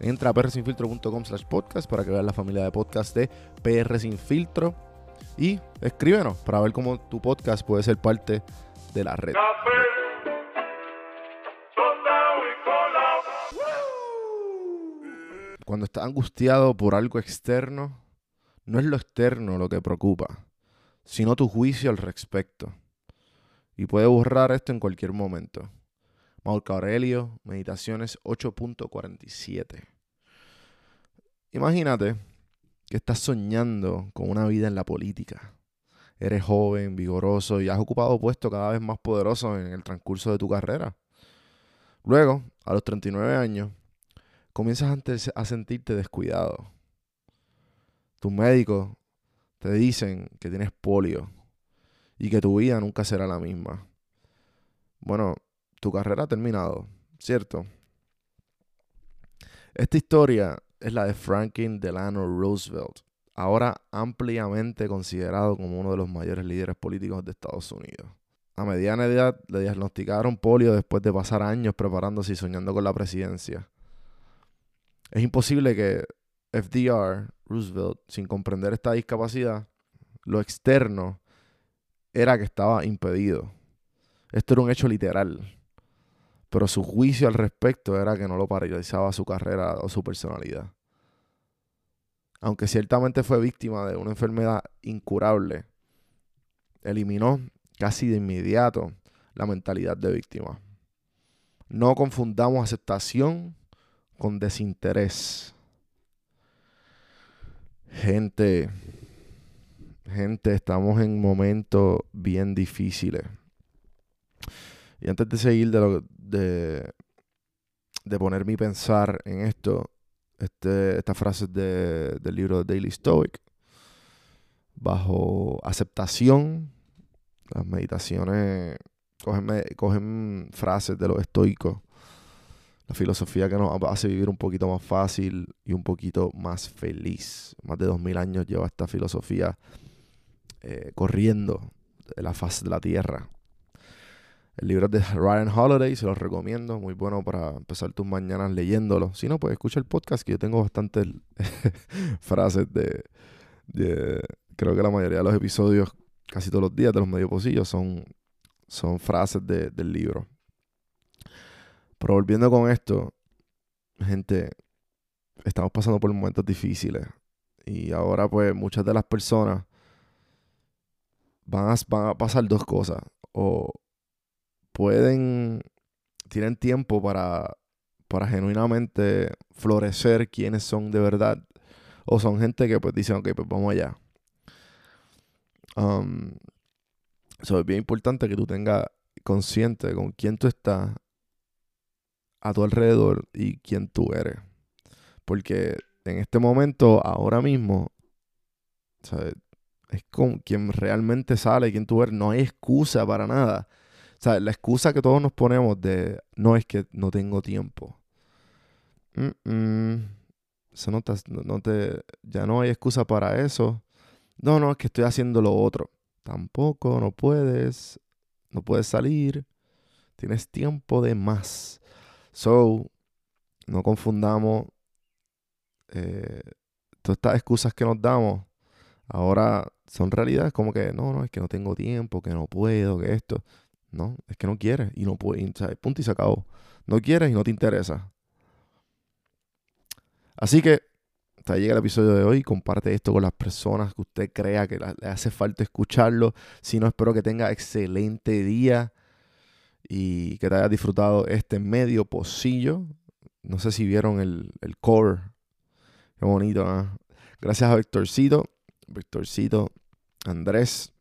Entra a prsinfiltro.com slash podcast para que veas la familia de podcast de PR Sin Filtro y escríbenos para ver cómo tu podcast puede ser parte de la red. Cuando estás angustiado por algo externo, no es lo externo lo que preocupa, sino tu juicio al respecto y puede borrar esto en cualquier momento. Marco Aurelio, Meditaciones 8.47. Imagínate que estás soñando con una vida en la política. Eres joven, vigoroso y has ocupado puestos cada vez más poderosos en el transcurso de tu carrera. Luego, a los 39 años, comienzas a sentirte descuidado. Tus médicos te dicen que tienes polio y que tu vida nunca será la misma. Bueno, tu carrera ha terminado, ¿cierto? Esta historia es la de Franklin Delano Roosevelt, ahora ampliamente considerado como uno de los mayores líderes políticos de Estados Unidos. A mediana edad le diagnosticaron polio después de pasar años preparándose y soñando con la presidencia. Es imposible que FDR, Roosevelt, sin comprender esta discapacidad, lo externo era que estaba impedido. Esto era un hecho literal. Pero su juicio al respecto era que no lo paralizaba su carrera o su personalidad. Aunque ciertamente fue víctima de una enfermedad incurable, eliminó casi de inmediato la mentalidad de víctima. No confundamos aceptación con desinterés. Gente, Gente, estamos en momentos bien difíciles. Y antes de seguir de, lo, de, de poner mi pensar en esto, este, esta frase es de, del libro de Daily Stoic. Bajo aceptación, las meditaciones cogen, cogen frases de los estoicos. La filosofía que nos hace vivir un poquito más fácil y un poquito más feliz. Más de dos mil años lleva esta filosofía eh, corriendo de la faz de la tierra. El libro es de Ryan Holiday, se los recomiendo, muy bueno para empezar tus mañanas leyéndolo. Si no, pues escucha el podcast, que yo tengo bastantes frases de, Creo que la mayoría de los episodios, casi todos los días de los medio pocillos, son, son frases del libro. Pero volviendo con esto, gente, estamos pasando por momentos difíciles. Y ahora, pues, muchas de las personas van a, pasar dos cosas. O pueden, tienen tiempo para, para genuinamente florecer quienes son de verdad. O son gente que pues dicen, ok, pues vamos allá. Um, es bien importante que tú tengas consciente con quién tú estás a tu alrededor y quién tú eres. Porque en este momento, ahora mismo, es con quien realmente sale, quién tú eres. No hay excusa para nada. O sea, la excusa que todos nos ponemos de no es que no tengo tiempo. Eso no no te, ya no hay excusa para eso. No, no, es que estoy haciendo lo otro. Tampoco, no puedes. No puedes salir. Tienes tiempo de más. So, no confundamos eh, todas estas excusas que nos damos. Ahora son realidades como que no, no, es que no tengo tiempo, que no puedo, que esto. No, es que no quieres y no puedes. Punto y se acabó. No quieres y no te interesa. Así que hasta llega el episodio de hoy. Comparte esto con las personas que usted crea que le hace falta escucharlo. Si no, espero que tenga excelente día y que te hayas disfrutado este medio pocillo. No sé si vieron el, el core. Qué bonito, ¿ah? Gracias a Victorcito. Victorcito Andrés.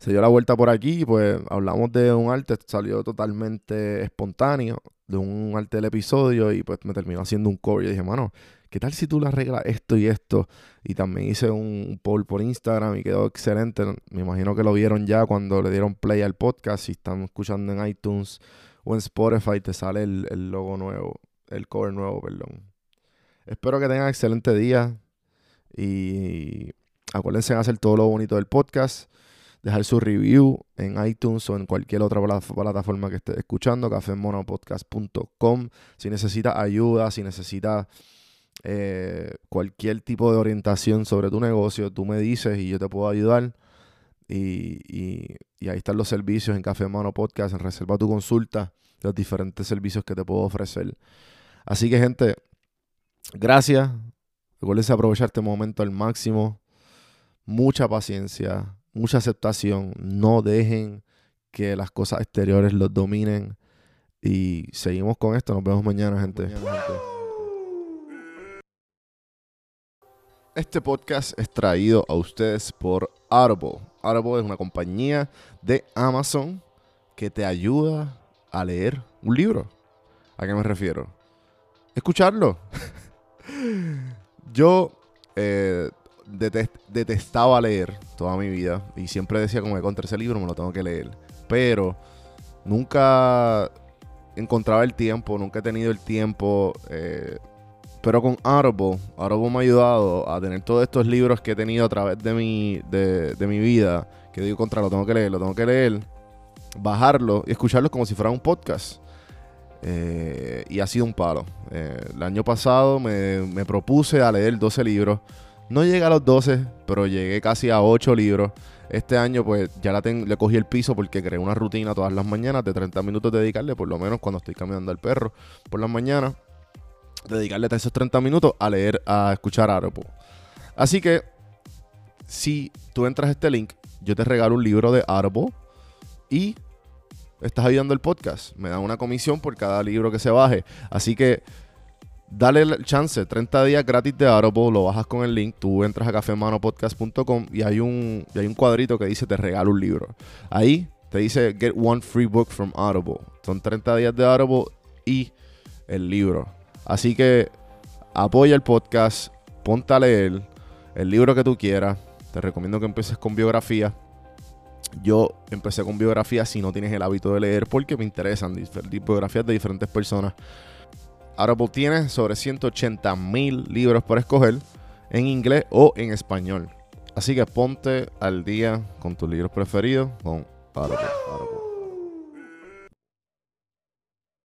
Se dio la vuelta por aquí, pues hablamos de un arte, salió totalmente espontáneo, de un arte del episodio, y pues me terminó haciendo un core. Y dije, mano, ¿qué tal si tú le arreglas esto y esto? Y también hice un poll por Instagram y quedó excelente. Me imagino que lo vieron ya cuando le dieron play al podcast. Si están escuchando en iTunes o en Spotify, te sale el, logo nuevo, el cover nuevo, perdón. Espero que tengan excelente día y acuérdense de hacer todo lo bonito del podcast dejar su review en iTunes o en cualquier otra plataforma que esté escuchando, cafemonopodcast.com. Si necesita ayuda, si necesita eh, cualquier tipo de orientación sobre tu negocio, tú me dices y yo te puedo ayudar. Y, ahí están los servicios en Café Mono Podcast, en reserva tu consulta, los diferentes servicios que te puedo ofrecer. Así que, gente, gracias. Recuerden aprovechar este momento al máximo. Mucha paciencia, mucha aceptación. No dejen que las cosas exteriores los dominen. Y seguimos con esto. Nos vemos mañana, gente. Este podcast es traído a ustedes por Audible. Audible es una compañía de Amazon que te ayuda a leer un libro. ¿A qué me refiero? Escucharlo. Yo eh, detestaba leer toda mi vida y siempre decía como que contra ese libro me lo tengo que leer. Pero nunca encontraba el tiempo, nunca he tenido el tiempo. Eh, pero con Audible, Audible me ha ayudado a tener todos estos libros que he tenido a través de mi, de, mi vida, que digo contra, lo tengo que leer, lo tengo que leer, bajarlo y escucharlo como si fuera un podcast. Eh, y ha sido un palo. Eh, el año pasado me, me, propuse a leer 12 libros. No llegué a los 12, pero llegué casi a 8 libros. Este año pues ya le cogí el piso porque creé una rutina todas las mañanas de 30 minutos dedicarle, por lo menos cuando estoy caminando al perro por las mañanas dedicarle esos 30 minutos a leer, a escuchar Audible. Así que, si tú entras a este link, yo te regalo un libro de Audible y estás ayudando el podcast. Me dan una comisión por cada libro que se baje. Así que dale el chance, 30 días gratis de Audible, lo bajas con el link, tú entras a cafemanopodcast.com y hay un, y hay un cuadrito que dice te regalo un libro. Ahí te dice get one free book from Audible. Son 30 días de Audible y el libro. Así que apoya el podcast, ponte a leer el libro que tú quieras. Te recomiendo que empieces con biografía. Yo empecé con biografía si no tienes el hábito de leer porque me interesan biografías de diferentes personas. Audible tiene sobre 180 mil libros por escoger en inglés o en español. Así que ponte al día con tus libros preferidos con Audible.